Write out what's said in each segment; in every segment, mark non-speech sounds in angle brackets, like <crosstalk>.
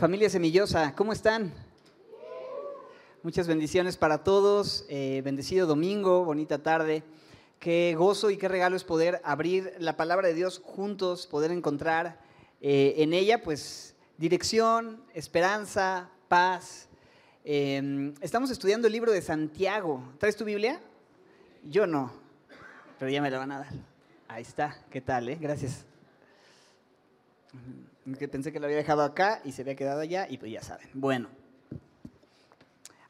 Familia Semillosa, ¿cómo están? Muchas bendiciones para todos. Eh, bendecido domingo, bonita tarde. Qué gozo y qué regalo es poder abrir la palabra de Dios juntos, poder encontrar eh, en ella, pues, dirección, esperanza, paz. Em, estamos estudiando el libro de Santiago. ¿Traes tu Biblia? Yo no, pero ya me la van a dar. Ahí está. ¿Qué tal, eh? Gracias que pensé que lo había dejado acá y se había quedado allá y pues ya saben. Bueno,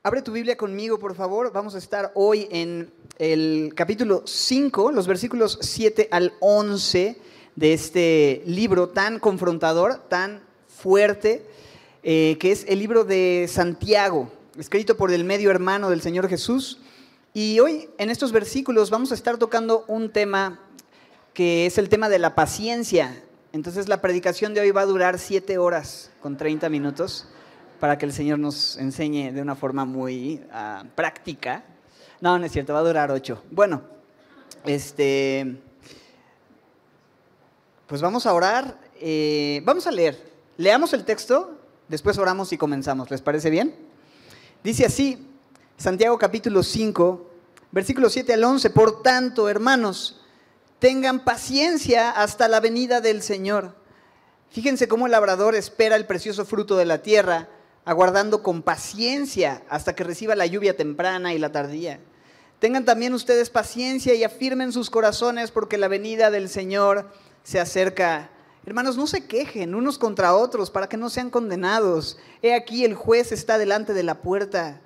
abre tu Biblia conmigo, por favor. Vamos a estar hoy en el capítulo 5, los versículos 7 al 11 de este libro tan confrontador, tan fuerte, eh, que es el libro de Santiago, escrito por el medio hermano del Señor Jesús. Y hoy en estos versículos vamos a estar tocando un tema que es el tema de la paciencia. Entonces la predicación de hoy va a durar siete horas con 30 minutos para que el Señor nos enseñe de una forma muy ah, práctica. No, no es cierto, va a durar ocho. Bueno, este, pues vamos a orar, eh, vamos a leer. Leamos el texto, después oramos y comenzamos. ¿Les parece bien? Dice así, Santiago capítulo 5, versículo 7 al 11, por tanto, hermanos, tengan paciencia hasta la venida del Señor. Fíjense cómo el labrador espera el precioso fruto de la tierra, aguardando con paciencia hasta que reciba la lluvia temprana y la tardía. Tengan también ustedes paciencia y afirmen sus corazones porque la venida del Señor se acerca. Hermanos, no se quejen unos contra otros para que no sean condenados. He aquí el juez está delante de la puerta.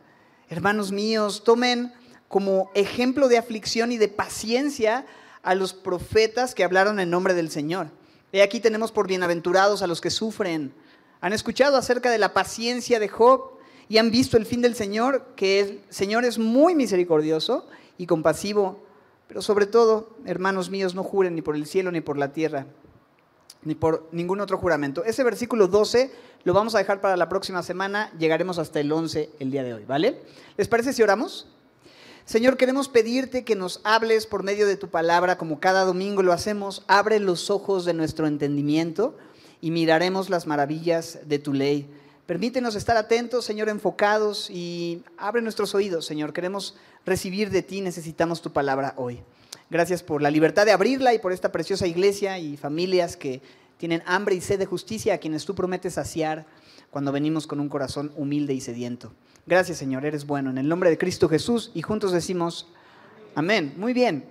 Hermanos míos, tomen como ejemplo de aflicción y de paciencia a los profetas que hablaron en nombre del Señor. Y aquí tenemos por bienaventurados a los que sufren. Han escuchado acerca de la paciencia de Job y han visto el fin del Señor, que el Señor es muy misericordioso y compasivo. Pero sobre todo, hermanos míos, no juren ni por el cielo ni por la tierra, ni por ningún otro juramento. Ese versículo 12 lo vamos a dejar para la próxima semana, llegaremos hasta el 11 el día de hoy, ¿vale? ¿Les parece si oramos? Señor, queremos pedirte que nos hables por medio de tu palabra, como cada domingo lo hacemos. Abre los ojos de nuestro entendimiento y miraremos las maravillas de tu ley. Permítenos estar atentos, Señor, enfocados y abre nuestros oídos, Señor. Queremos recibir de ti, necesitamos tu palabra hoy. Gracias por la libertad de abrirla y por esta preciosa iglesia y familias que tienen hambre y sed de justicia, a quienes tú prometes saciar cuando venimos con un corazón humilde y sediento. Gracias Señor, eres bueno. En el nombre de Cristo Jesús y juntos decimos, amén. Muy bien.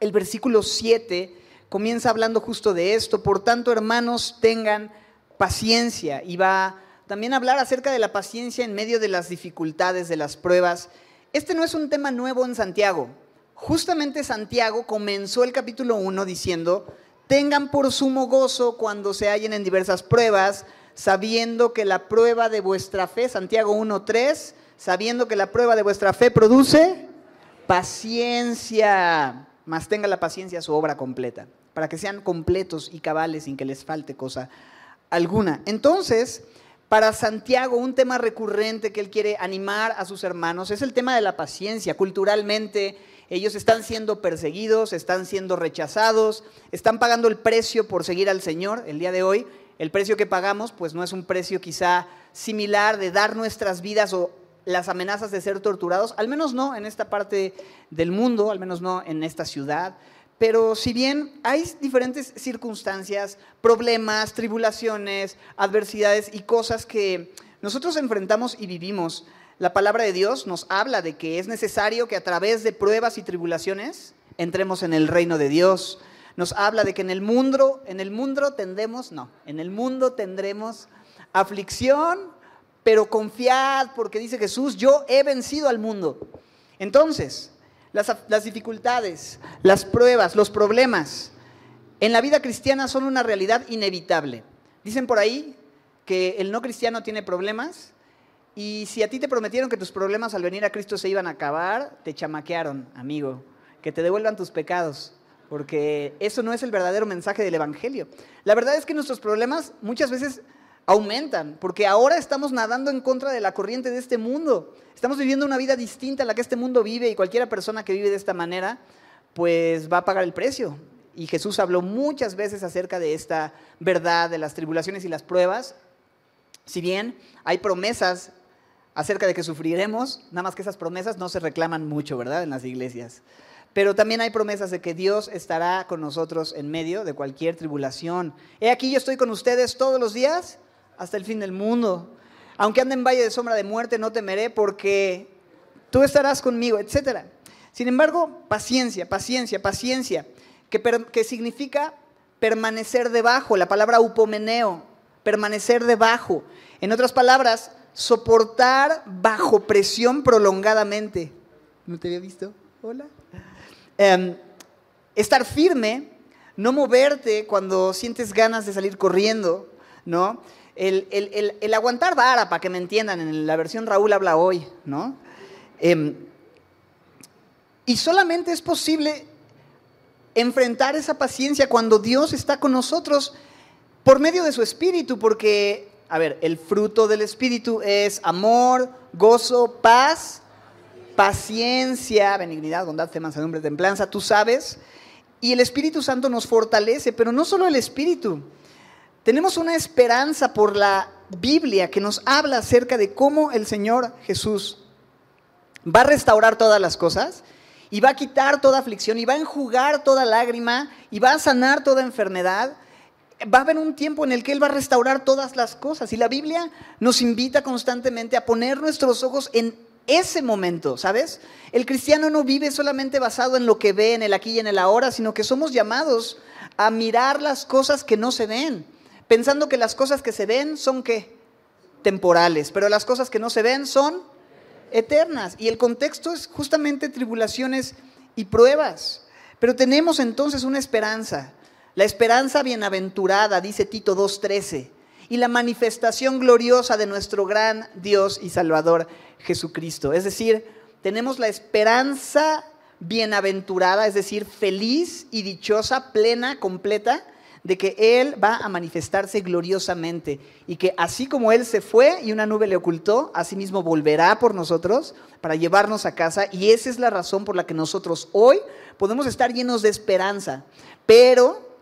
El versículo 7 comienza hablando justo de esto. Por tanto, hermanos, tengan paciencia. Y va también a hablar acerca de la paciencia en medio de las dificultades, de las pruebas. Este no es un tema nuevo en Santiago. Justamente Santiago comenzó el capítulo 1 diciendo, tengan por sumo gozo cuando se hallen en diversas pruebas, sabiendo que la prueba de vuestra fe, Santiago 1.3, sabiendo que la prueba de vuestra fe produce paciencia, más tenga la paciencia su obra completa, para que sean completos y cabales sin que les falte cosa alguna. Entonces, para Santiago, un tema recurrente que él quiere animar a sus hermanos es el tema de la paciencia. Culturalmente, ellos están siendo perseguidos, están siendo rechazados, están pagando el precio por seguir al Señor el día de hoy el precio que pagamos pues no es un precio quizá similar de dar nuestras vidas o las amenazas de ser torturados, al menos no en esta parte del mundo, al menos no en esta ciudad. Pero si bien hay diferentes circunstancias, problemas, tribulaciones, adversidades y cosas que nosotros enfrentamos y vivimos, la palabra de Dios nos habla de que es necesario que a través de pruebas y tribulaciones entremos en el reino de Dios nos habla de que en el mundo, en el tendremos, no, en el mundo tendremos aflicción, pero confiad, porque dice Jesús, yo he vencido al mundo. Entonces, las, las dificultades, las pruebas, los problemas en la vida cristiana son una realidad inevitable. Dicen por ahí que el no cristiano tiene problemas y si a ti te prometieron que tus problemas al venir a Cristo se iban a acabar, te chamaquearon, amigo, que te devuelvan tus pecados porque eso no es el verdadero mensaje del Evangelio. La verdad es que nuestros problemas muchas veces aumentan, porque ahora estamos nadando en contra de la corriente de este mundo. Estamos viviendo una vida distinta a la que este mundo vive y cualquiera persona que vive de esta manera, pues va a pagar el precio. Y Jesús habló muchas veces acerca de esta verdad, de las tribulaciones y las pruebas. Si bien hay promesas acerca de que sufriremos, nada más que esas promesas no se reclaman mucho, ¿verdad? En las iglesias. Pero también hay promesas de que Dios estará con nosotros en medio de cualquier tribulación. He aquí yo estoy con ustedes todos los días hasta el fin del mundo. Aunque ande en valle de sombra de muerte, no temeré porque tú estarás conmigo, etc. Sin embargo, paciencia, paciencia, paciencia, que, significa permanecer debajo, la palabra upomeneo, permanecer debajo. En otras palabras, soportar bajo presión prolongadamente. ¿No te había visto? Hola. Em, estar firme, no moverte cuando sientes ganas de salir corriendo, ¿no? El, aguantar vara, para que me entiendan, en la versión Raúl habla hoy, ¿no? Em, y solamente es posible enfrentar esa paciencia cuando Dios está con nosotros por medio de su espíritu, porque, a ver, el fruto del espíritu es amor, gozo, paz, paciencia, benignidad, bondad, fe, mansedumbre, templanza, tú sabes. Y el Espíritu Santo nos fortalece, pero no solo el Espíritu. Tenemos una esperanza por la Biblia que nos habla acerca de cómo el Señor Jesús va a restaurar todas las cosas y va a quitar toda aflicción y va a enjugar toda lágrima y va a sanar toda enfermedad. Va a haber un tiempo en el que Él va a restaurar todas las cosas. Y la Biblia nos invita constantemente a poner nuestros ojos en ese momento, ¿sabes? El cristiano no vive solamente basado en lo que ve en el aquí y en el ahora, sino que somos llamados a mirar las cosas que no se ven, pensando que las cosas que se ven son qué? Temporales, pero las cosas que no se ven son eternas. Y el contexto es justamente tribulaciones y pruebas. Pero tenemos entonces una esperanza, la esperanza bienaventurada, dice Tito 2.13, y la manifestación gloriosa de nuestro gran Dios y Salvador Jesucristo. Es decir, tenemos la esperanza bienaventurada, es decir, feliz y dichosa, plena, completa, de que Él va a manifestarse gloriosamente y que así como Él se fue y una nube le ocultó, así mismo volverá por nosotros para llevarnos a casa y esa es la razón por la que nosotros hoy podemos estar llenos de esperanza. Pero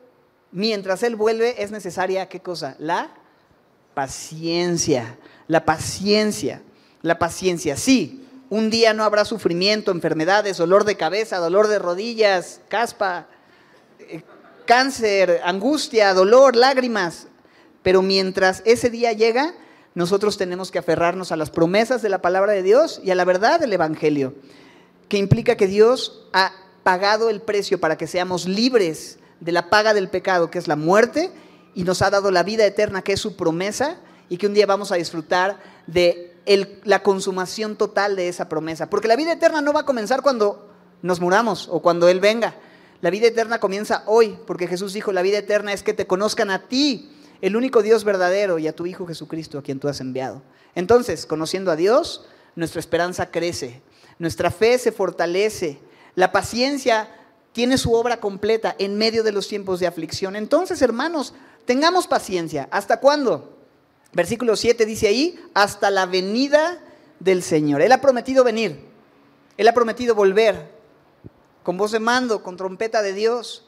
mientras Él vuelve es necesaria, ¿qué cosa? La paciencia, la paciencia, la paciencia. Sí, un día no habrá sufrimiento, enfermedades, dolor de cabeza, dolor de rodillas, caspa, eh, cáncer, angustia, dolor, lágrimas. Pero mientras ese día llega, nosotros tenemos que aferrarnos a las promesas de la palabra de Dios y a la verdad del Evangelio, que implica que Dios ha pagado el precio para que seamos libres de la paga del pecado, que es la muerte, y nos ha dado la vida eterna, que es su promesa, y que un día vamos a disfrutar de la consumación total de esa promesa. Porque la vida eterna no va a comenzar cuando nos muramos o cuando Él venga. La vida eterna comienza hoy, porque Jesús dijo, la vida eterna es que te conozcan a ti, el único Dios verdadero, y a tu Hijo Jesucristo, a quien tú has enviado. Entonces, conociendo a Dios, nuestra esperanza crece, nuestra fe se fortalece, la paciencia tiene su obra completa en medio de los tiempos de aflicción. Entonces, hermanos, tengamos paciencia. ¿Hasta cuándo? Versículo 7 dice ahí, hasta la venida del Señor. Él ha prometido venir, Él ha prometido volver con voz de mando, con trompeta de Dios.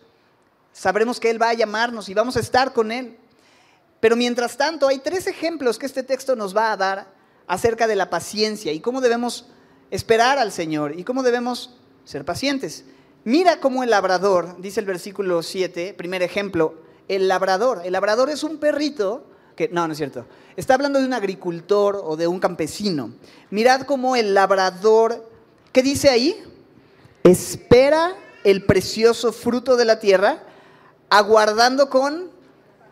Sabremos que Él va a llamarnos y vamos a estar con Él. Pero mientras tanto, hay tres ejemplos que este texto nos va a dar acerca de la paciencia y cómo debemos esperar al Señor y cómo debemos ser pacientes. Mira cómo el labrador, dice el versículo 7, primer ejemplo, el labrador. El labrador es un perrito que, no, no es cierto. Está hablando de un agricultor o de un campesino. Mirad cómo el labrador, ¿qué dice ahí? espera el precioso fruto de la tierra, aguardando con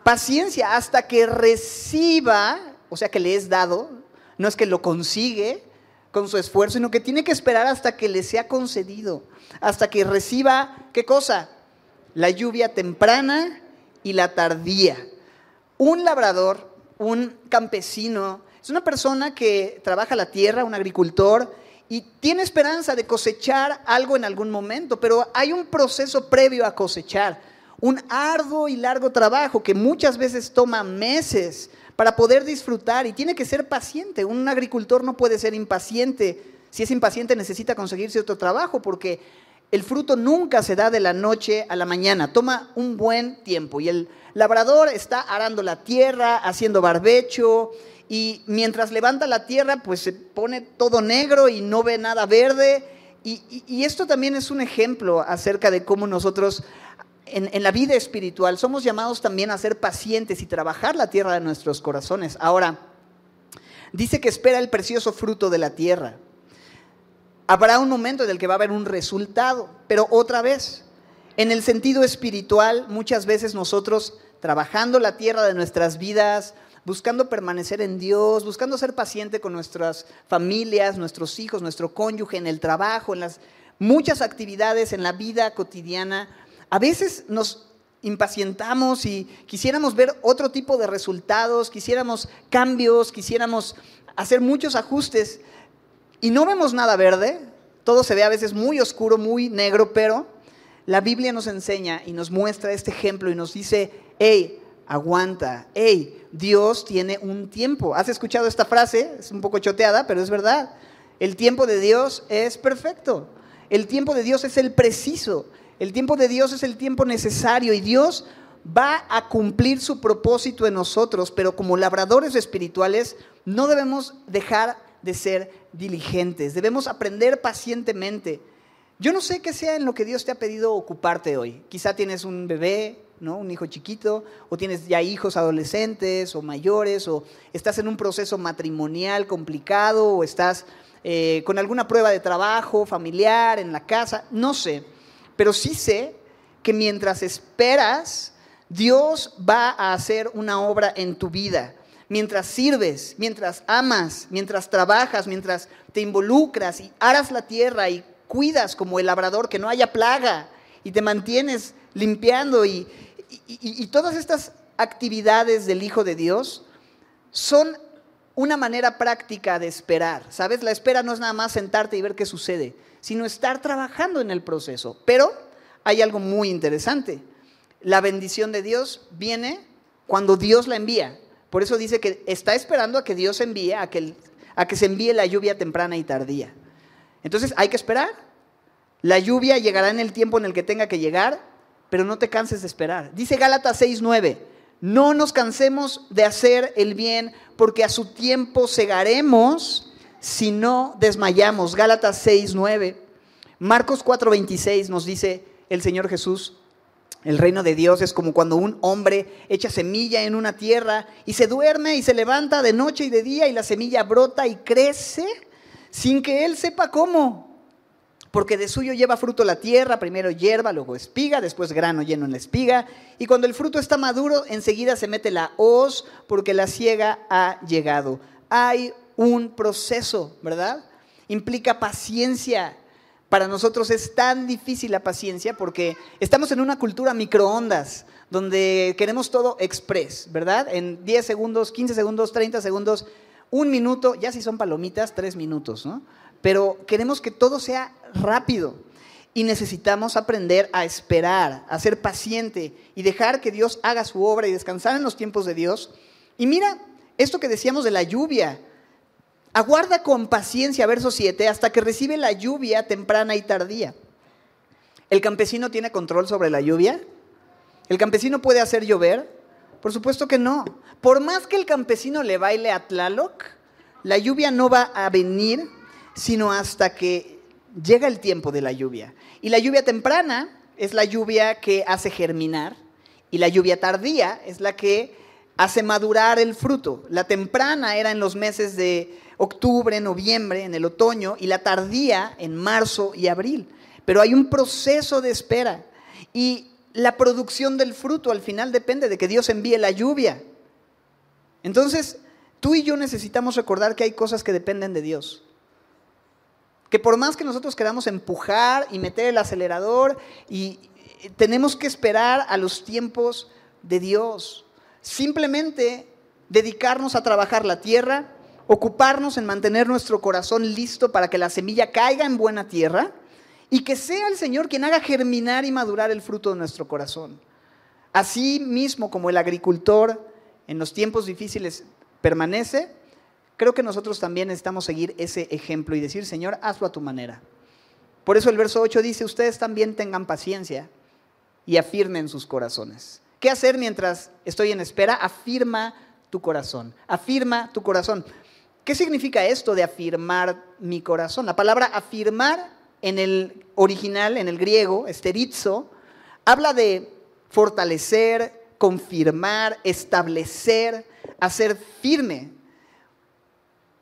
paciencia hasta que reciba, o sea, que le es dado, no es que lo consigue con su esfuerzo, sino que tiene que esperar hasta que le sea concedido, hasta que reciba, ¿qué cosa? La lluvia temprana y la tardía. Un labrador, un campesino, es una persona que trabaja la tierra, un agricultor, y tiene esperanza de cosechar algo en algún momento, pero hay un proceso previo a cosechar, un arduo y largo trabajo que muchas veces toma meses para poder disfrutar y tiene que ser paciente. Un agricultor no puede ser impaciente. Si es impaciente necesita conseguir cierto trabajo porque el fruto nunca se da de la noche a la mañana, toma un buen tiempo y el labrador está arando la tierra, haciendo barbecho y mientras levanta la tierra, pues se pone todo negro y no ve nada verde. Y, esto también es un ejemplo acerca de cómo nosotros en, la vida espiritual somos llamados también a ser pacientes y trabajar la tierra de nuestros corazones. Ahora, dice que espera el precioso fruto de la tierra. Habrá un momento en el que va a haber un resultado, pero otra vez, en el sentido espiritual, muchas veces nosotros trabajando la tierra de nuestras vidas, buscando permanecer en Dios, buscando ser paciente con nuestras familias, nuestros hijos, nuestro cónyuge, en el trabajo, en las muchas actividades, en la vida cotidiana. A veces nos impacientamos y quisiéramos ver otro tipo de resultados, quisiéramos cambios, quisiéramos hacer muchos ajustes y no vemos nada verde, todo se ve a veces muy oscuro, muy negro, pero la Biblia nos enseña y nos muestra este ejemplo y nos dice, hey, aguanta, hey, Dios tiene un tiempo. ¿Has escuchado esta frase? Es un poco choteada, pero es verdad. El tiempo de Dios es perfecto. El tiempo de Dios es el preciso. El tiempo de Dios es el tiempo necesario y Dios va a cumplir su propósito en nosotros, pero como labradores espirituales no debemos dejar de ser diligentes, debemos aprender pacientemente. Yo no sé qué sea en lo que Dios te ha pedido ocuparte hoy. Quizá tienes un bebé, un hijo chiquito, o tienes ya hijos adolescentes o mayores, o estás en un proceso matrimonial complicado, o estás eh, con alguna prueba de trabajo familiar en la casa, no sé, pero sí sé que mientras esperas, Dios va a hacer una obra en tu vida. Mientras sirves, mientras amas, mientras trabajas, mientras te involucras y aras la tierra y cuidas como el labrador que no haya plaga y te mantienes limpiando y, y, todas estas actividades del Hijo de Dios son una manera práctica de esperar. ¿Sabes? La espera no es nada más sentarte y ver qué sucede, sino estar trabajando en el proceso. Pero hay algo muy interesante. La bendición de Dios viene cuando Dios la envía. Por eso dice que está esperando a que Dios envíe, a que, a que se envíe la lluvia temprana y tardía. Entonces hay que esperar. La lluvia llegará en el tiempo en el que tenga que llegar pero no te canses de esperar. Dice Gálatas 6:9, no nos cansemos de hacer el bien, porque a su tiempo segaremos si no desmayamos. Gálatas 6:9. Marcos 4:26 nos dice el Señor Jesús, el reino de Dios es como cuando un hombre echa semilla en una tierra y se duerme y se levanta de noche y de día y la semilla brota y crece sin que él sepa cómo porque de suyo lleva fruto la tierra, primero hierba, luego espiga, después grano lleno en la espiga, y cuando el fruto está maduro, enseguida se mete la hoz, porque la siega ha llegado. Hay un proceso, ¿verdad? Implica paciencia. Para nosotros es tan difícil la paciencia porque estamos en una cultura microondas, donde queremos todo express, ¿verdad? En 10 segundos, 15 segundos, 30 segundos, un minuto, ya si son palomitas, tres minutos, ¿no? pero queremos que todo sea rápido y necesitamos aprender a esperar, a ser paciente y dejar que Dios haga su obra y descansar en los tiempos de Dios. Y mira esto que decíamos de la lluvia. Aguarda con paciencia, verso 7, hasta que recibe la lluvia temprana y tardía. ¿El campesino tiene control sobre la lluvia? ¿El campesino puede hacer llover? Por supuesto que no. Por más que el campesino le baile a Tlaloc, la lluvia no va a venir sino hasta que llega el tiempo de la lluvia. Y la lluvia temprana es la lluvia que hace germinar y la lluvia tardía es la que hace madurar el fruto. La temprana era en los meses de octubre, noviembre, en el otoño, y la tardía en marzo y abril. Pero hay un proceso de espera y la producción del fruto al final depende de que Dios envíe la lluvia. Entonces, tú y yo necesitamos recordar que hay cosas que dependen de Dios que por más que nosotros queramos empujar y meter el acelerador, y tenemos que esperar a los tiempos de Dios. Simplemente dedicarnos a trabajar la tierra, ocuparnos en mantener nuestro corazón listo para que la semilla caiga en buena tierra y que sea el Señor quien haga germinar y madurar el fruto de nuestro corazón. Así mismo como el agricultor en los tiempos difíciles permanece, Creo que nosotros también necesitamos seguir ese ejemplo y decir, Señor, hazlo a tu manera. Por eso el verso 8 dice, ustedes también tengan paciencia y afirmen sus corazones. ¿Qué hacer mientras estoy en espera? Afirma tu corazón. Afirma tu corazón. ¿Qué significa esto de afirmar mi corazón? La palabra afirmar en el original, en el griego, esterizo, habla de fortalecer, confirmar, establecer, hacer firme.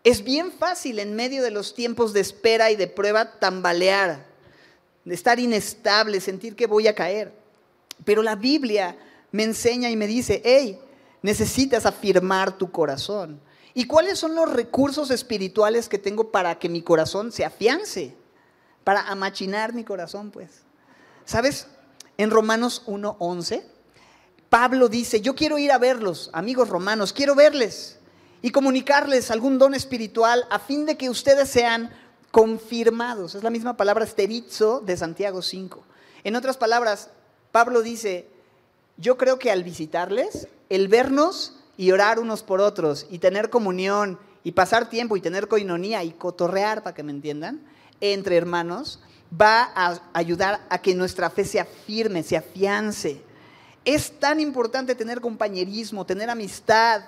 Es bien fácil en medio de los tiempos de espera y de prueba tambalear, de estar inestable, sentir que voy a caer. Pero la Biblia me enseña y me dice, hey, necesitas afirmar tu corazón. ¿Y cuáles son los recursos espirituales que tengo para que mi corazón se afiance? Para amachinar mi corazón, pues. ¿Sabes? En Romanos 1.11, Pablo dice, yo quiero ir a verlos, amigos romanos, quiero verles y comunicarles algún don espiritual a fin de que ustedes sean confirmados. Es la misma palabra esterizo de Santiago 5. En otras palabras, Pablo dice, yo creo que al visitarles, el vernos y orar unos por otros y tener comunión y pasar tiempo y tener coinonía y cotorrear, para que me entiendan, entre hermanos, va a ayudar a que nuestra fe se afirme, se afiance. Es tan importante tener compañerismo, tener amistad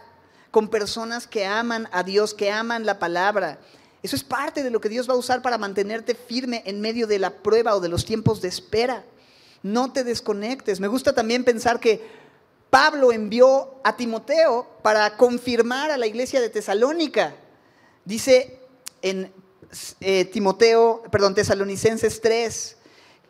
con personas que aman a Dios, que aman la palabra. Eso es parte de lo que Dios va a usar para mantenerte firme en medio de la prueba o de los tiempos de espera. No te desconectes. Me gusta también pensar que Pablo envió a Timoteo para confirmar a la iglesia de Tesalónica. Dice en eh, Timoteo, perdón, Tesalonicenses 3,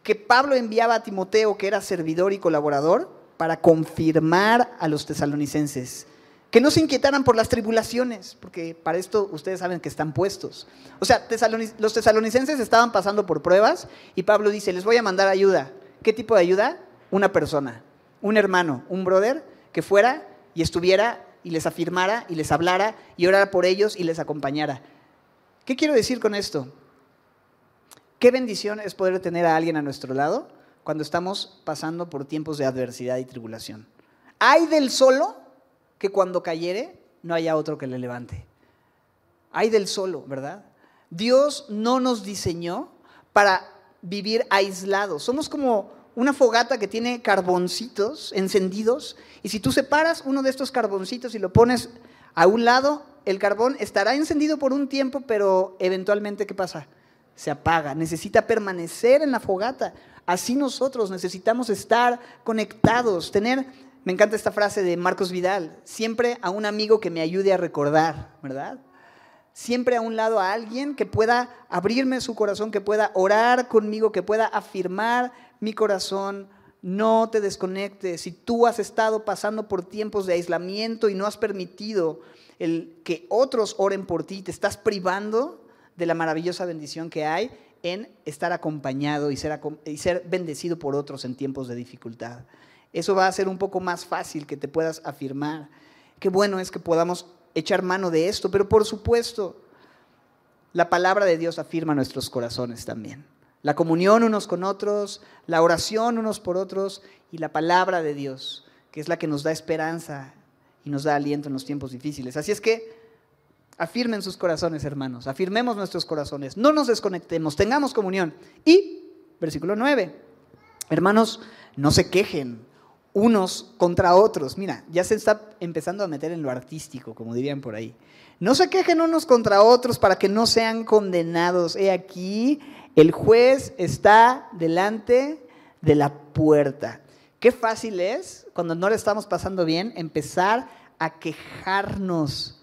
que Pablo enviaba a Timoteo, que era servidor y colaborador, para confirmar a los tesalonicenses que no se inquietaran por las tribulaciones, porque para esto ustedes saben que están puestos. O sea, los tesalonicenses estaban pasando por pruebas y Pablo dice, les voy a mandar ayuda. ¿Qué tipo de ayuda? Una persona un hermano, un brother, que fuera y estuviera y les afirmara y les hablara y orara por ellos y les acompañara. ¿Qué quiero decir con esto? Qué bendición es poder tener a alguien a nuestro lado cuando estamos pasando por tiempos de adversidad y tribulación. Hay del solo que cuando cayere no haya otro que le levante. Hay del solo, ¿verdad? Dios no nos diseñó para vivir aislados. Somos como una fogata que tiene carboncitos encendidos y si tú separas uno de estos carboncitos y lo pones a un lado, el carbón estará encendido por un tiempo, pero eventualmente, ¿qué pasa? Se apaga, necesita permanecer en la fogata. Así nosotros necesitamos estar conectados, tener, me encanta esta frase de Marcos Vidal, siempre a un amigo que me ayude a recordar, ¿verdad? Siempre a un lado a alguien que pueda abrirme su corazón, que pueda orar conmigo, que pueda afirmar mi corazón, no te desconectes. Si tú has estado pasando por tiempos de aislamiento y no has permitido el que otros oren por ti, te estás privando de la maravillosa bendición que hay en estar acompañado y ser, y ser bendecido por otros en tiempos de dificultad. Eso va a ser un poco más fácil que te puedas afirmar. Qué bueno es que podamos echar mano de esto, pero por supuesto, la palabra de Dios afirma nuestros corazones también la comunión unos con otros, la oración unos por otros y la palabra de Dios, que es la que nos da esperanza y nos da aliento en los tiempos difíciles. Así es que afirmen sus corazones, hermanos, afirmemos nuestros corazones, no nos desconectemos, tengamos comunión. Y, versículo 9, hermanos, no se quejen unos contra otros. Mira, ya se está empezando a meter en lo artístico, como dirían por ahí. No se quejen unos contra otros para que no sean condenados. He aquí, el juez está delante de la puerta. Qué fácil es, cuando no le estamos pasando bien, empezar a quejarnos.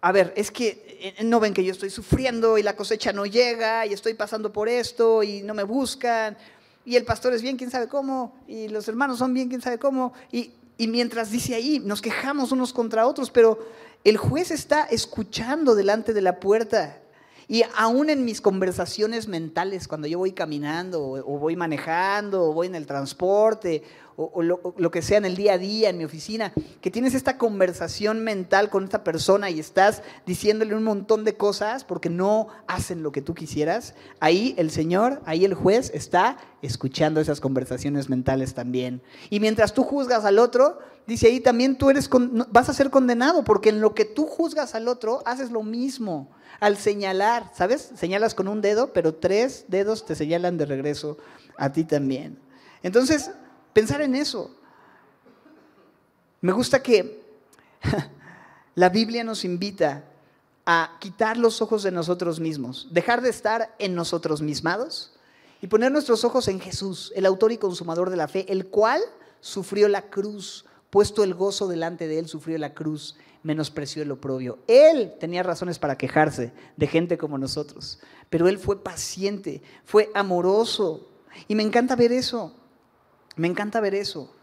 A, ver, es que eh, no ven que yo estoy sufriendo y la cosecha no llega y estoy pasando por esto y no me buscan y el pastor es bien quién sabe cómo y los hermanos son bien quién sabe cómo y, y mientras dice ahí nos quejamos unos contra otros, pero el juez está escuchando delante de la puerta y aún en mis conversaciones mentales, cuando yo voy caminando o, voy manejando o voy en el transporte o, lo, que sea en el día a día, en mi oficina, que tienes esta conversación mental con esta persona y estás diciéndole un montón de cosas porque no hacen lo que tú quisieras, ahí el Señor, ahí el juez está escuchando esas conversaciones mentales también. Y mientras tú juzgas al otro, dice ahí también tú eres vas a ser condenado porque en lo que tú juzgas al otro haces lo mismo al señalar, ¿sabes? Señalas con un dedo, pero tres dedos te señalan de regreso a ti también. Entonces, pensar en eso. Me gusta que <laughs> la Biblia nos invita a quitar los ojos de nosotros mismos, dejar de estar en nosotros mismados y poner nuestros ojos en Jesús, el autor y consumador de la fe, el cual sufrió la cruz, puesto el gozo delante de él, sufrió la cruz, menospreció el oprobio. Él tenía razones para quejarse de gente como nosotros, pero él fue paciente, fue amoroso. Y me encanta ver eso, me encanta ver eso.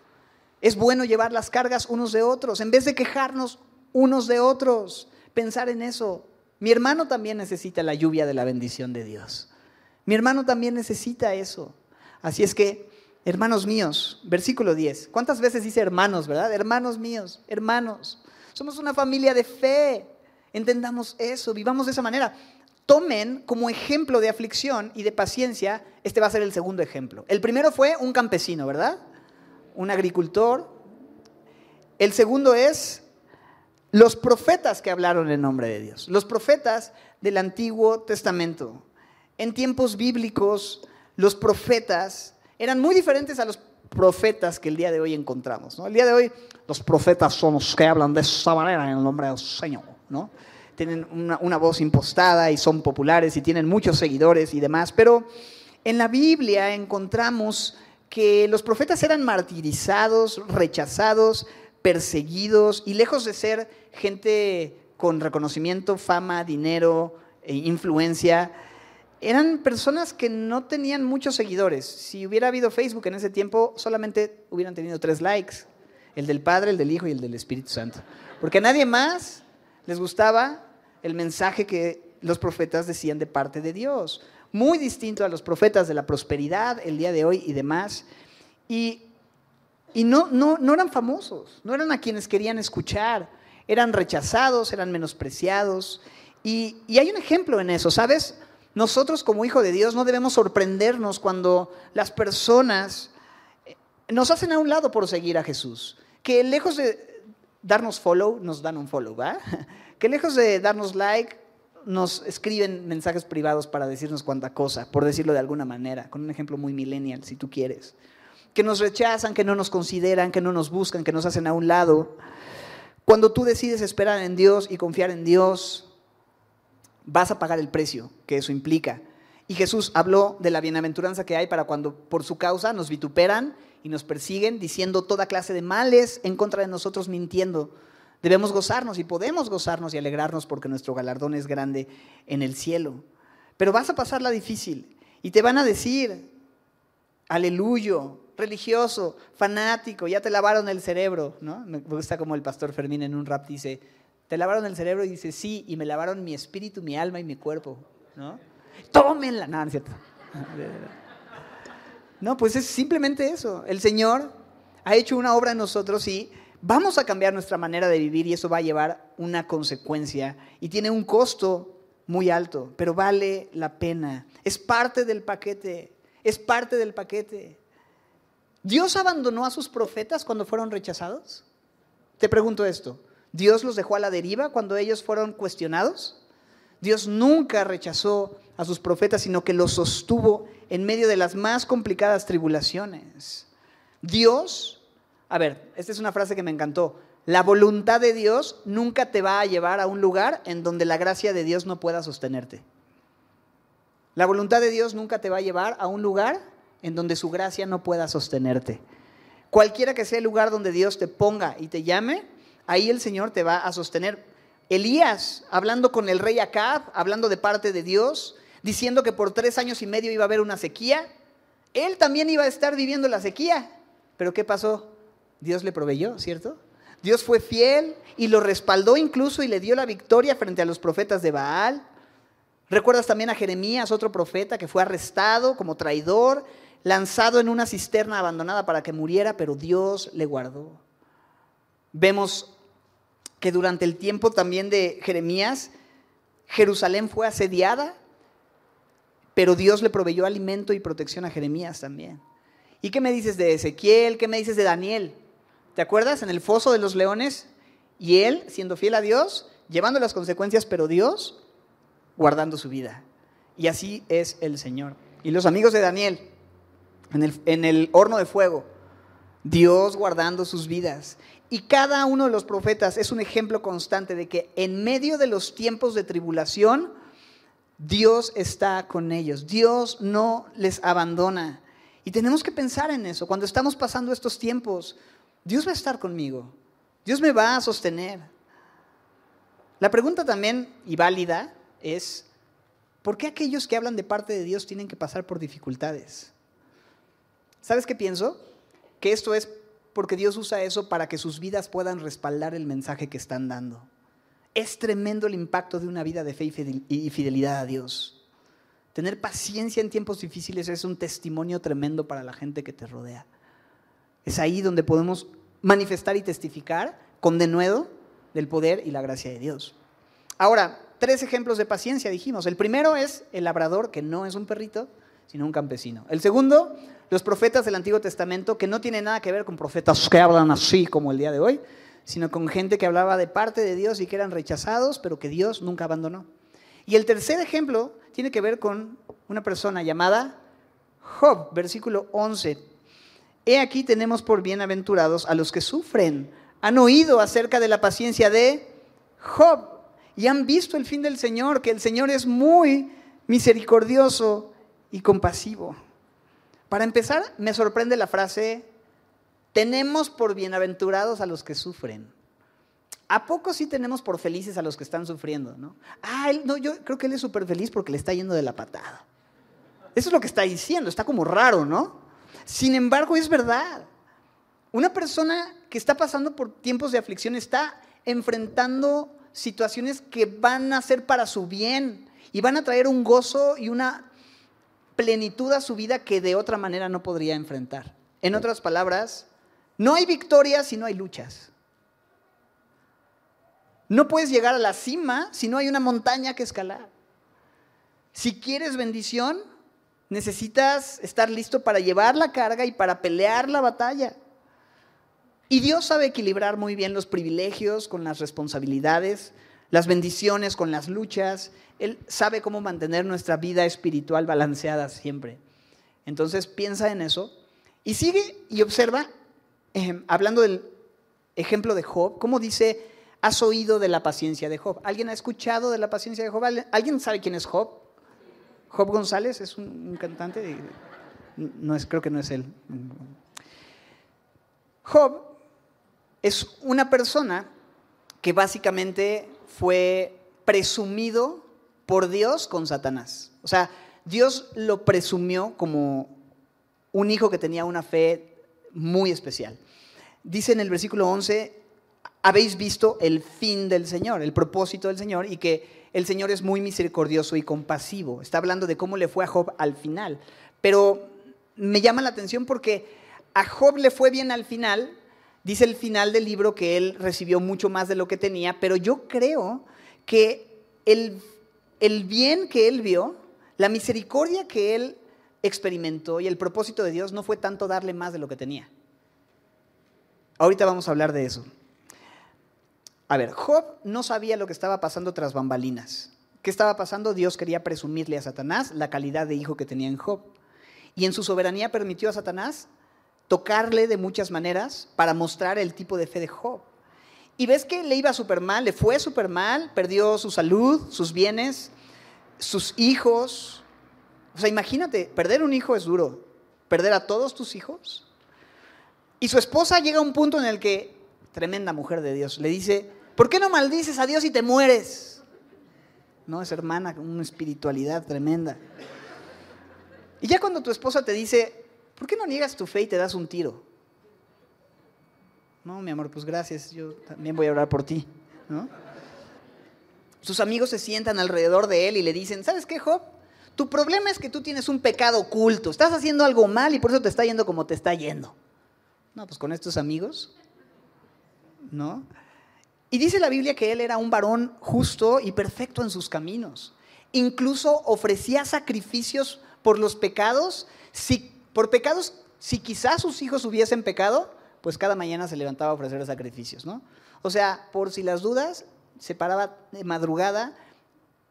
Es bueno llevar las cargas unos de otros, en vez de quejarnos unos de otros pensar en eso. Mi hermano también necesita la lluvia de la bendición de Dios. Mi hermano también necesita eso. Así es que, hermanos míos, versículo 10. ¿Cuántas veces dice hermanos, verdad? Hermanos míos, hermanos. Somos una familia de fe. Entendamos eso, vivamos de esa manera. Tomen como ejemplo de aflicción y de paciencia, este va a ser el segundo ejemplo. El primero fue un campesino, ¿verdad? Un agricultor. El segundo es los profetas que hablaron en nombre de Dios, los profetas del Antiguo Testamento. En tiempos bíblicos, los profetas eran muy diferentes a los profetas que el día de hoy encontramos. El día de hoy, los profetas son los que hablan de esa manera en el nombre del Señor. ¿no? Tienen una, voz impostada y son populares y tienen muchos seguidores y demás. Pero en la Biblia encontramos que los profetas eran martirizados, rechazados, perseguidos y lejos de ser gente con reconocimiento, fama, dinero e influencia, eran personas que no tenían muchos seguidores. Si hubiera habido Facebook en ese tiempo, solamente hubieran tenido tres likes, el del Padre, el del Hijo y el del Espíritu Santo. Porque nadie más les gustaba el mensaje que los profetas decían de parte de Dios. Muy distinto a los profetas de la prosperidad el día de hoy y demás. Y y no, no, no eran famosos, no eran a quienes querían escuchar, eran rechazados, eran menospreciados. Y, y hay un ejemplo en eso, ¿sabes? Nosotros como hijo de Dios no debemos sorprendernos cuando las personas eh, nos hacen a un lado por seguir a Jesús. Que lejos de darnos follow, nos dan un follow, ¿va? <laughs> Que lejos de darnos like, nos escriben mensajes privados para decirnos cuánta cosa, por decirlo de alguna manera, con un ejemplo muy millennial, si tú quieres que nos rechazan, que no nos consideran, que no nos buscan, que nos hacen a un lado. Cuando tú decides esperar en Dios y confiar en Dios, vas a pagar el precio que eso implica. Y Jesús habló de la bienaventuranza que hay para cuando por su causa nos vituperan y nos persiguen, diciendo toda clase de males en contra de nosotros, mintiendo. Debemos gozarnos y podemos gozarnos y alegrarnos porque nuestro galardón es grande en el cielo. Pero vas a pasar la difícil y te van a decir, aleluya, religioso, fanático, ya te lavaron el cerebro, ¿no? Me gusta como el pastor Fermín en un rap dice, te lavaron el cerebro y dice, sí, y me lavaron mi espíritu, mi alma y mi cuerpo, ¿no? Tómenla, no, no es cierto. No, pues es simplemente eso. El Señor ha hecho una obra en nosotros y vamos a cambiar nuestra manera de vivir y eso va a llevar una consecuencia y tiene un costo muy alto, pero vale la pena. Es parte del paquete, es parte del paquete. ¿Dios abandonó a sus profetas cuando fueron rechazados? Te pregunto esto. ¿Dios los dejó a la deriva cuando ellos fueron cuestionados? Dios nunca rechazó a sus profetas, sino que los sostuvo en medio de las más complicadas tribulaciones. Dios, a ver, esta es una frase que me encantó, la voluntad de Dios nunca te va a llevar a un lugar en donde la gracia de Dios no pueda sostenerte. La voluntad de Dios nunca te va a llevar a un lugar en donde su gracia no pueda sostenerte. Cualquiera que sea el lugar donde Dios te ponga y te llame, ahí el Señor te va a sostener. Elías, hablando con el rey Acab, hablando de parte de Dios, diciendo que por tres años y medio iba a haber una sequía, él también iba a estar viviendo la sequía. Pero ¿qué pasó? Dios le proveyó, ¿cierto? Dios fue fiel y lo respaldó incluso y le dio la victoria frente a los profetas de Baal. ¿Recuerdas también a Jeremías, otro profeta que fue arrestado como traidor, lanzado en una cisterna abandonada para que muriera, pero Dios le guardó. Vemos que durante el tiempo también de Jeremías, Jerusalén fue asediada, pero Dios le proveyó alimento y protección a Jeremías también. ¿Y qué me dices de Ezequiel? ¿Qué me dices de Daniel? ¿Te acuerdas? En el foso de los leones, y él, siendo fiel a Dios, llevando las consecuencias, pero Dios guardando su vida. Y así es el Señor. Y los amigos de Daniel, en el, horno de fuego, Dios guardando sus vidas. y cada uno de los profetas es un ejemplo constante de que en medio de los tiempos de tribulación, Dios está con ellos. Dios no les abandona. Y tenemos que pensar en eso. Cuando estamos pasando estos tiempos, Dios va a estar conmigo. Dios me va a sostener. La pregunta también, y válida, es, ¿por qué aquellos que hablan de parte de Dios tienen que pasar por dificultades? ¿Sabes qué pienso? Que esto es porque Dios usa eso para que sus vidas puedan respaldar el mensaje que están dando. Es tremendo el impacto de una vida de fe y fidelidad a Dios. Tener paciencia en tiempos difíciles es un testimonio tremendo para la gente que te rodea. Es ahí donde podemos manifestar y testificar con denuedo del poder y la gracia de Dios. Ahora, tres ejemplos de paciencia dijimos. El primero es el labrador, que no es un perrito, sino un campesino. El segundo, los profetas del Antiguo Testamento, que no tienen nada que ver con profetas que hablan así como el día de hoy, sino con gente que hablaba de parte de Dios y que eran rechazados, pero que Dios nunca abandonó. Y el tercer ejemplo tiene que ver con una persona llamada Job, versículo 11. He aquí tenemos por bienaventurados a los que sufren. Han oído acerca de la paciencia de Job y han visto el fin del Señor, que el Señor es muy misericordioso y compasivo. Para empezar, me sorprende la frase, tenemos por bienaventurados a los que sufren. ¿A poco sí tenemos por felices a los que están sufriendo? ¿no? Ah, no, yo creo que él es súper feliz porque le está yendo de la patada. Eso es lo que está diciendo, está como raro, ¿no? Sin embargo, es verdad. Una persona que está pasando por tiempos de aflicción está enfrentando situaciones que van a ser para su bien y van a traer un gozo y una plenitud a su vida que de otra manera no podría enfrentar. En otras palabras, no hay victorias si no hay luchas. No puedes llegar a la cima si no hay una montaña que escalar. Si quieres bendición, necesitas estar listo para llevar la carga y para pelear la batalla. Y Dios sabe equilibrar muy bien los privilegios con las responsabilidades, las bendiciones con las luchas. Él sabe cómo mantener nuestra vida espiritual balanceada siempre. Entonces piensa en eso y sigue y observa, hablando del ejemplo de Job, cómo dice, has oído de la paciencia de Job. ¿Alguien ha escuchado de la paciencia de Job? ¿Alguien sabe quién es Job? Job González es un, cantante, no es, creo que no es él. Job es una persona que básicamente fue presumido por Dios con Satanás. O sea, Dios lo presumió como un hijo que tenía una fe muy especial. Dice en el versículo 11, habéis visto el fin del Señor, el propósito del Señor y que el Señor es muy misericordioso y compasivo. Está hablando de cómo le fue a Job al final. Pero me llama la atención porque a Job le fue bien al final, Dice el final del libro que él recibió mucho más de lo que tenía, pero yo creo que el, el bien que él vio, la misericordia que él experimentó y el propósito de Dios no fue tanto darle más de lo que tenía. Ahorita vamos a hablar de eso. A ver, Job no sabía lo que estaba pasando tras bambalinas. ¿Qué estaba pasando? Dios quería presumirle a Satanás la calidad de hijo que tenía en Job. Y en su soberanía permitió a Satanás tocarle de muchas maneras para mostrar el tipo de fe de Job. Y ves que le iba súper mal, le fue súper mal, perdió su salud, sus bienes, sus hijos. O sea, imagínate, perder un hijo es duro. ¿Perder a todos tus hijos? Y su esposa llega a un punto en el que, tremenda mujer de Dios, le dice, ¿por qué no maldices a Dios y te mueres? No, es hermana, una espiritualidad tremenda. Y ya cuando tu esposa te dice, ¿Por qué no niegas tu fe y te das un tiro? No, mi amor, pues gracias, yo también voy a orar por ti. Sus amigos se sientan alrededor de él y le dicen, ¿sabes qué, Job? Tu problema es que tú tienes un pecado oculto, estás haciendo algo mal y por eso te está yendo como te está yendo. No, pues con estos amigos, ¿no? Y dice la Biblia que él era un varón justo y perfecto en sus caminos. Incluso ofrecía sacrificios por los pecados si por pecados, si quizás sus hijos hubiesen pecado, pues cada mañana se levantaba a ofrecer sacrificios, ¿no? O sea, por si las dudas, se paraba de madrugada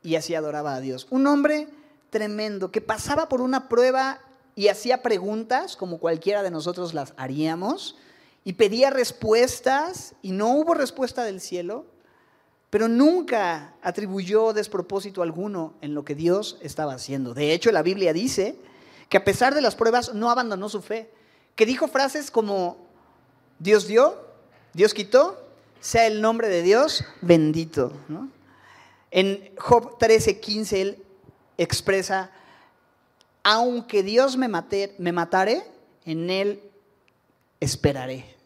y así adoraba a Dios. Un hombre tremendo que pasaba por una prueba y hacía preguntas como cualquiera de nosotros las haríamos y pedía respuestas y no hubo respuesta del cielo, pero nunca atribuyó despropósito alguno en lo que Dios estaba haciendo. De hecho, la Biblia dice que a pesar de las pruebas no abandonó su fe, que dijo frases como Dios dio, Dios quitó, sea el nombre de Dios bendito. En Job 13, 15 él expresa, aunque Dios me, mate, me matare, en él esperaré.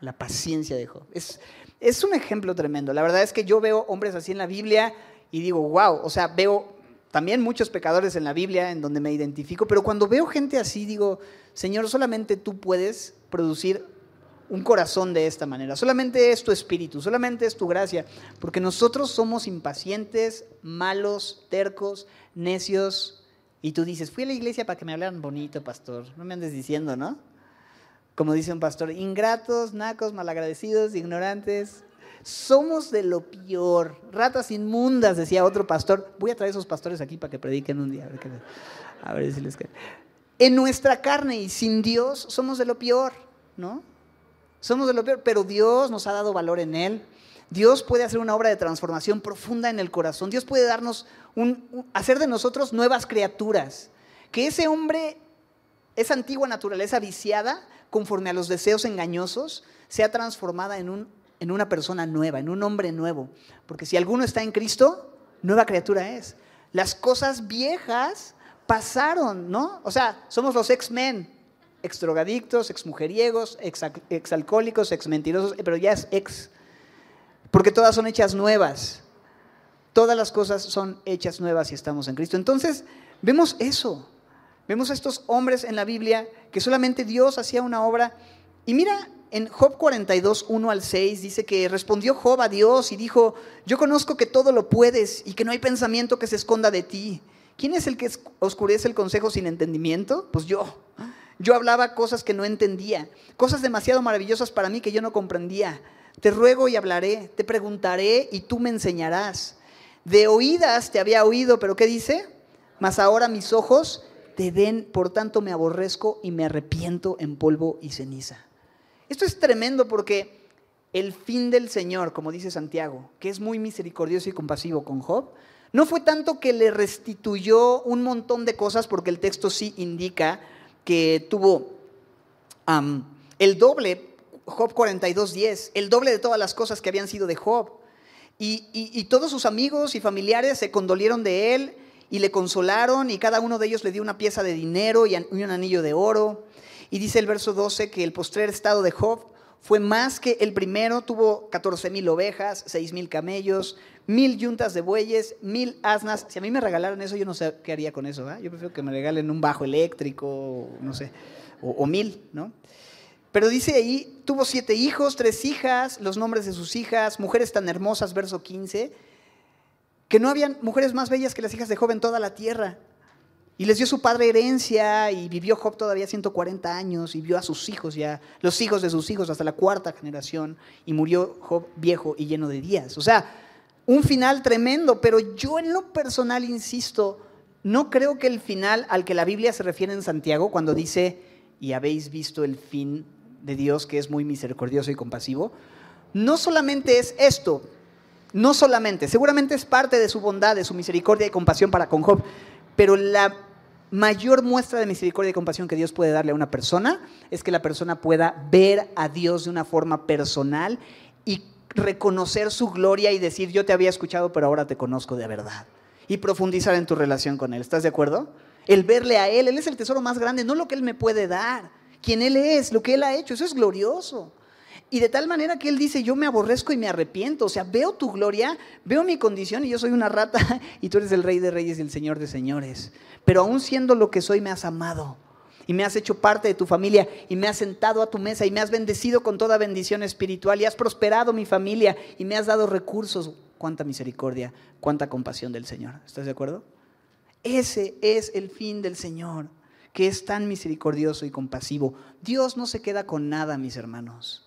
La paciencia de Job. Es, es un ejemplo tremendo. La verdad es que yo veo hombres así en la Biblia y digo, wow, o sea, veo también muchos pecadores en la Biblia en donde me identifico, pero cuando veo gente así digo, Señor, solamente tú puedes producir un corazón de esta manera. Solamente es tu espíritu, solamente es tu gracia, porque nosotros somos impacientes, malos, tercos, necios. Y tú dices, fui a la iglesia para que me hablaran bonito, pastor. No me andes diciendo, ¿no? Como dice un pastor, ingratos, nacos, malagradecidos, ignorantes. Somos de lo peor, ratas inmundas, decía otro pastor. Voy a traer esos pastores aquí para que prediquen un día. A ver, si les queda. En nuestra carne y sin Dios somos de lo peor, ¿no? Somos de lo peor, pero Dios nos ha dado valor en Él. Dios puede hacer una obra de transformación profunda en el corazón. Dios puede darnos un, hacer de nosotros nuevas criaturas. Que ese hombre, esa antigua naturaleza viciada, conforme a los deseos engañosos, sea transformada en, un, en una persona nueva, en un hombre nuevo. Porque si alguno está en Cristo, nueva criatura es. Las cosas viejas pasaron, ¿no? O sea, somos los ex-men, ex-drogadictos, ex-mujeriegos, ex-alcohólicos, ex-mentirosos, pero ya es ex. Porque todas son hechas nuevas. Todas las cosas son hechas nuevas y estamos en Cristo. Entonces, vemos eso. Vemos estos hombres en la Biblia que solamente Dios hacía una obra. Y mira, en Job 42, 1 al 6 dice que respondió Job a Dios y dijo, yo conozco que todo lo puedes y que no hay pensamiento que se esconda de ti. ¿Quién es el que oscurece el consejo sin entendimiento? Pues yo. Yo hablaba cosas que no entendía, cosas demasiado maravillosas para mí que yo no comprendía. Te ruego y hablaré, te preguntaré y tú me enseñarás. De oídas te había oído, pero ¿qué dice? Mas ahora mis ojos te ven, por tanto me aborrezco y me arrepiento en polvo y ceniza. Esto es tremendo porque el fin del Señor, como dice Santiago, que es muy misericordioso y compasivo con Job, no fue tanto que le restituyó un montón de cosas, porque el texto sí indica que tuvo el doble, Job 42.10, el doble de todas las cosas que habían sido de Job. y todos sus amigos y familiares se condolieron de él y le consolaron y cada uno de ellos le dio una pieza de dinero y un anillo de oro. Y dice el verso 12 que el postrer estado de Job fue más que el primero, tuvo 14 mil ovejas, 6 mil camellos, mil yuntas de bueyes, mil asnas. Si a mí me regalaran eso, yo no sé qué haría con eso. Yo prefiero que me regalen un bajo eléctrico, no sé, o, o mil, ¿no? Pero dice ahí, tuvo siete hijos, tres hijas, los nombres de sus hijas, mujeres tan hermosas, verso 15 que no habían mujeres más bellas que las hijas de Job en toda la tierra. Y les dio su padre herencia y vivió Job todavía 140 años y vio a sus hijos ya, los hijos de sus hijos hasta la cuarta generación y murió Job viejo y lleno de días. O sea, un final tremendo, pero yo en lo personal insisto, no creo que el final al que la Biblia se refiere en Santiago cuando dice, y habéis visto el fin de Dios que es muy misericordioso y compasivo, no solamente es esto, no solamente, seguramente es parte de su bondad, de su misericordia y compasión para con Job, pero la mayor muestra de misericordia y compasión que Dios puede darle a una persona es que la persona pueda ver a Dios de una forma personal y reconocer su gloria y decir, yo te había escuchado, pero ahora te conozco de verdad. Y profundizar en tu relación con Él. ¿Estás de acuerdo? El verle a Él, Él es el tesoro más grande, no lo que Él me puede dar, quién Él es, lo que Él ha hecho, eso es glorioso. Y de tal manera que Él dice, yo me aborrezco y me arrepiento. O sea, veo tu gloria, veo mi condición y yo soy una rata <laughs> y tú eres el rey de reyes y el señor de señores. Pero aún siendo lo que soy, me has amado. Y me has hecho parte de tu familia y me has sentado a tu mesa y me has bendecido con toda bendición espiritual y has prosperado mi familia y me has dado recursos. Cuánta misericordia, cuánta compasión del Señor. ¿Estás de acuerdo? Ese es el fin del Señor, que es tan misericordioso y compasivo. Dios no se queda con nada, mis hermanos.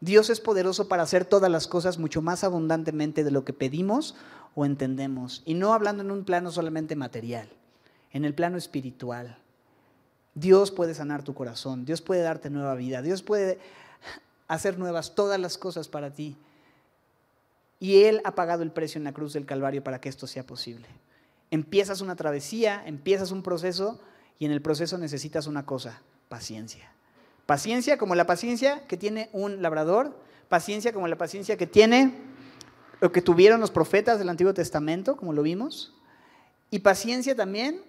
Dios es poderoso para hacer todas las cosas mucho más abundantemente de lo que pedimos o entendemos. Y no hablando en un plano solamente material, en el plano espiritual. Dios puede sanar tu corazón, Dios puede darte nueva vida, Dios puede hacer nuevas todas las cosas para ti. Y Él ha pagado el precio en la cruz del Calvario para que esto sea posible. Empiezas una travesía, empiezas un proceso y en el proceso necesitas una cosa, paciencia. Paciencia como la paciencia que tiene un labrador, paciencia como la paciencia que tiene o que tuvieron los profetas del Antiguo Testamento, como lo vimos, y paciencia también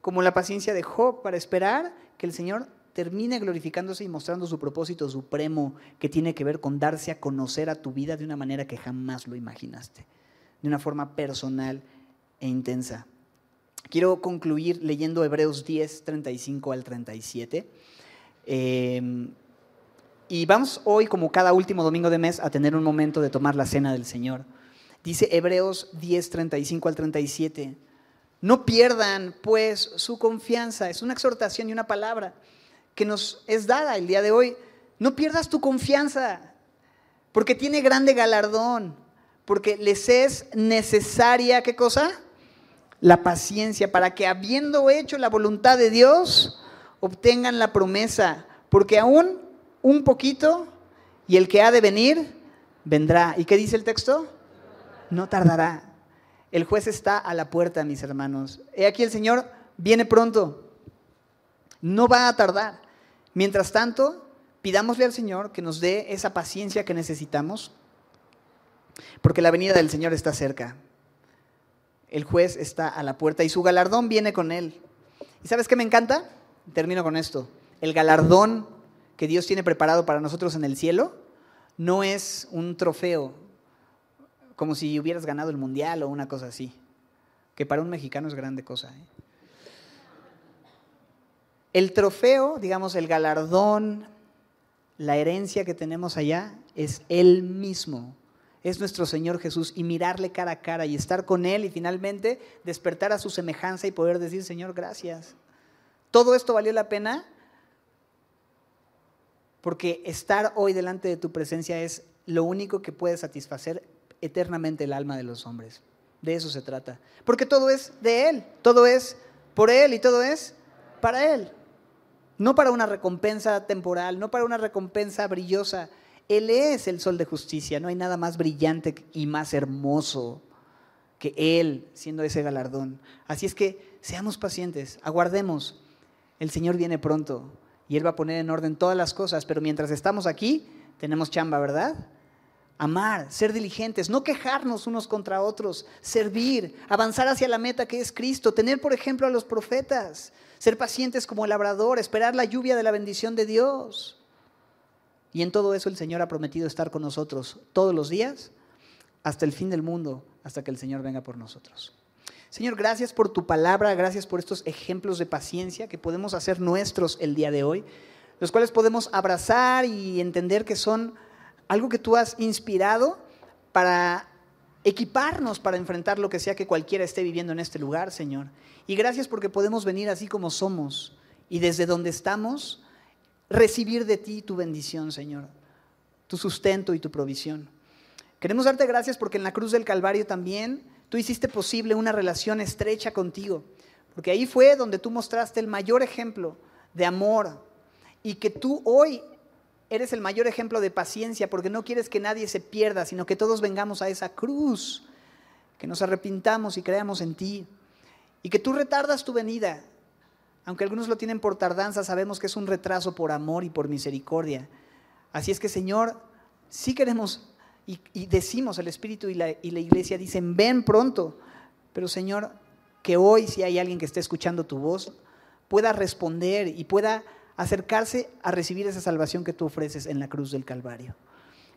como la paciencia de Job para esperar que el Señor termine glorificándose y mostrando su propósito supremo que tiene que ver con darse a conocer a tu vida de una manera que jamás lo imaginaste, de una forma personal e intensa. Quiero concluir leyendo Hebreos 10, 35 al 37. Em, y vamos hoy, como cada último domingo de mes, a tener un momento de tomar la cena del Señor. Dice Hebreos 10, 35 al 37. No pierdan, pues, su confianza. Es una exhortación y una palabra que nos es dada el día de hoy. No pierdas tu confianza, porque tiene grande galardón, porque les es necesaria, ¿qué cosa? La paciencia, para que habiendo hecho la voluntad de Dios, obtengan la promesa, porque aún un poquito y el que ha de venir, vendrá. ¿Y qué dice el texto? No tardará. El juez está a la puerta, mis hermanos. He aquí el Señor viene pronto. No va a tardar. Mientras tanto, pidámosle al Señor que nos dé esa paciencia que necesitamos, porque la venida del Señor está cerca. El juez está a la puerta y su galardón viene con él. ¿Y sabes qué me encanta? Termino con esto. El galardón que Dios tiene preparado para nosotros en el cielo no es un trofeo, como si hubieras ganado el mundial o una cosa así, que para un mexicano es grande cosa. ¿eh? El trofeo, digamos, el galardón, la herencia que tenemos allá es Él mismo, es nuestro Señor Jesús y mirarle cara a cara y estar con Él y finalmente despertar a su semejanza y poder decir, Señor, gracias. Todo esto valió la pena porque estar hoy delante de tu presencia es lo único que puede satisfacer eternamente el alma de los hombres. De eso se trata. Porque todo es de Él, todo es por Él y todo es para Él. No para una recompensa temporal, no para una recompensa brillosa. Él es el sol de justicia. No hay nada más brillante y más hermoso que Él siendo ese galardón. Así es que seamos pacientes, aguardemos. El Señor viene pronto y Él va a poner en orden todas las cosas, pero mientras estamos aquí, tenemos chamba, ¿verdad? amar, ser diligentes, no quejarnos unos contra otros, servir, avanzar hacia la meta que es Cristo, tener por ejemplo a los profetas, ser pacientes como el labrador, esperar la lluvia de la bendición de Dios. Y en todo eso el Señor ha prometido estar con nosotros todos los días hasta el fin del mundo, hasta que el Señor venga por nosotros. Señor, gracias por tu palabra, gracias por estos ejemplos de paciencia que podemos hacer nuestros el día de hoy, los cuales podemos abrazar y entender que son algo que tú has inspirado para equiparnos para enfrentar lo que sea que cualquiera esté viviendo en este lugar, Señor. Y gracias porque podemos venir así como somos y desde donde estamos recibir de ti tu bendición, Señor, tu sustento y tu provisión. Queremos darte gracias porque en la cruz del Calvario también tú hiciste posible una relación estrecha contigo, porque ahí fue donde tú mostraste el mayor ejemplo de amor y que tú hoy eres el mayor ejemplo de paciencia porque no quieres que nadie se pierda, sino que todos vengamos a esa cruz, que nos arrepintamos y creamos en ti, y que tú retardas tu venida. Aunque algunos lo tienen por tardanza, sabemos que es un retraso por amor y por misericordia. Así es que, Señor, sí queremos y, decimos, el Espíritu y la, y la iglesia dicen, ven pronto, pero Señor, que hoy si hay alguien que esté escuchando tu voz, pueda responder y pueda acercarse a recibir esa salvación que tú ofreces en la cruz del Calvario.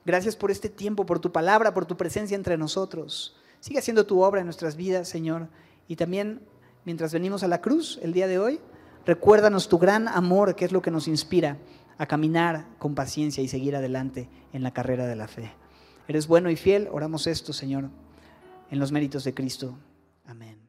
Gracias por este tiempo, por tu palabra, por tu presencia entre nosotros. Sigue haciendo tu obra en nuestras vidas, Señor. Y también, mientras venimos a la cruz el día de hoy, recuérdanos tu gran amor, que es lo que nos inspira a caminar con paciencia y seguir adelante en la carrera de la fe. Eres bueno y fiel, oramos esto, Señor, en los méritos de Cristo. Amén.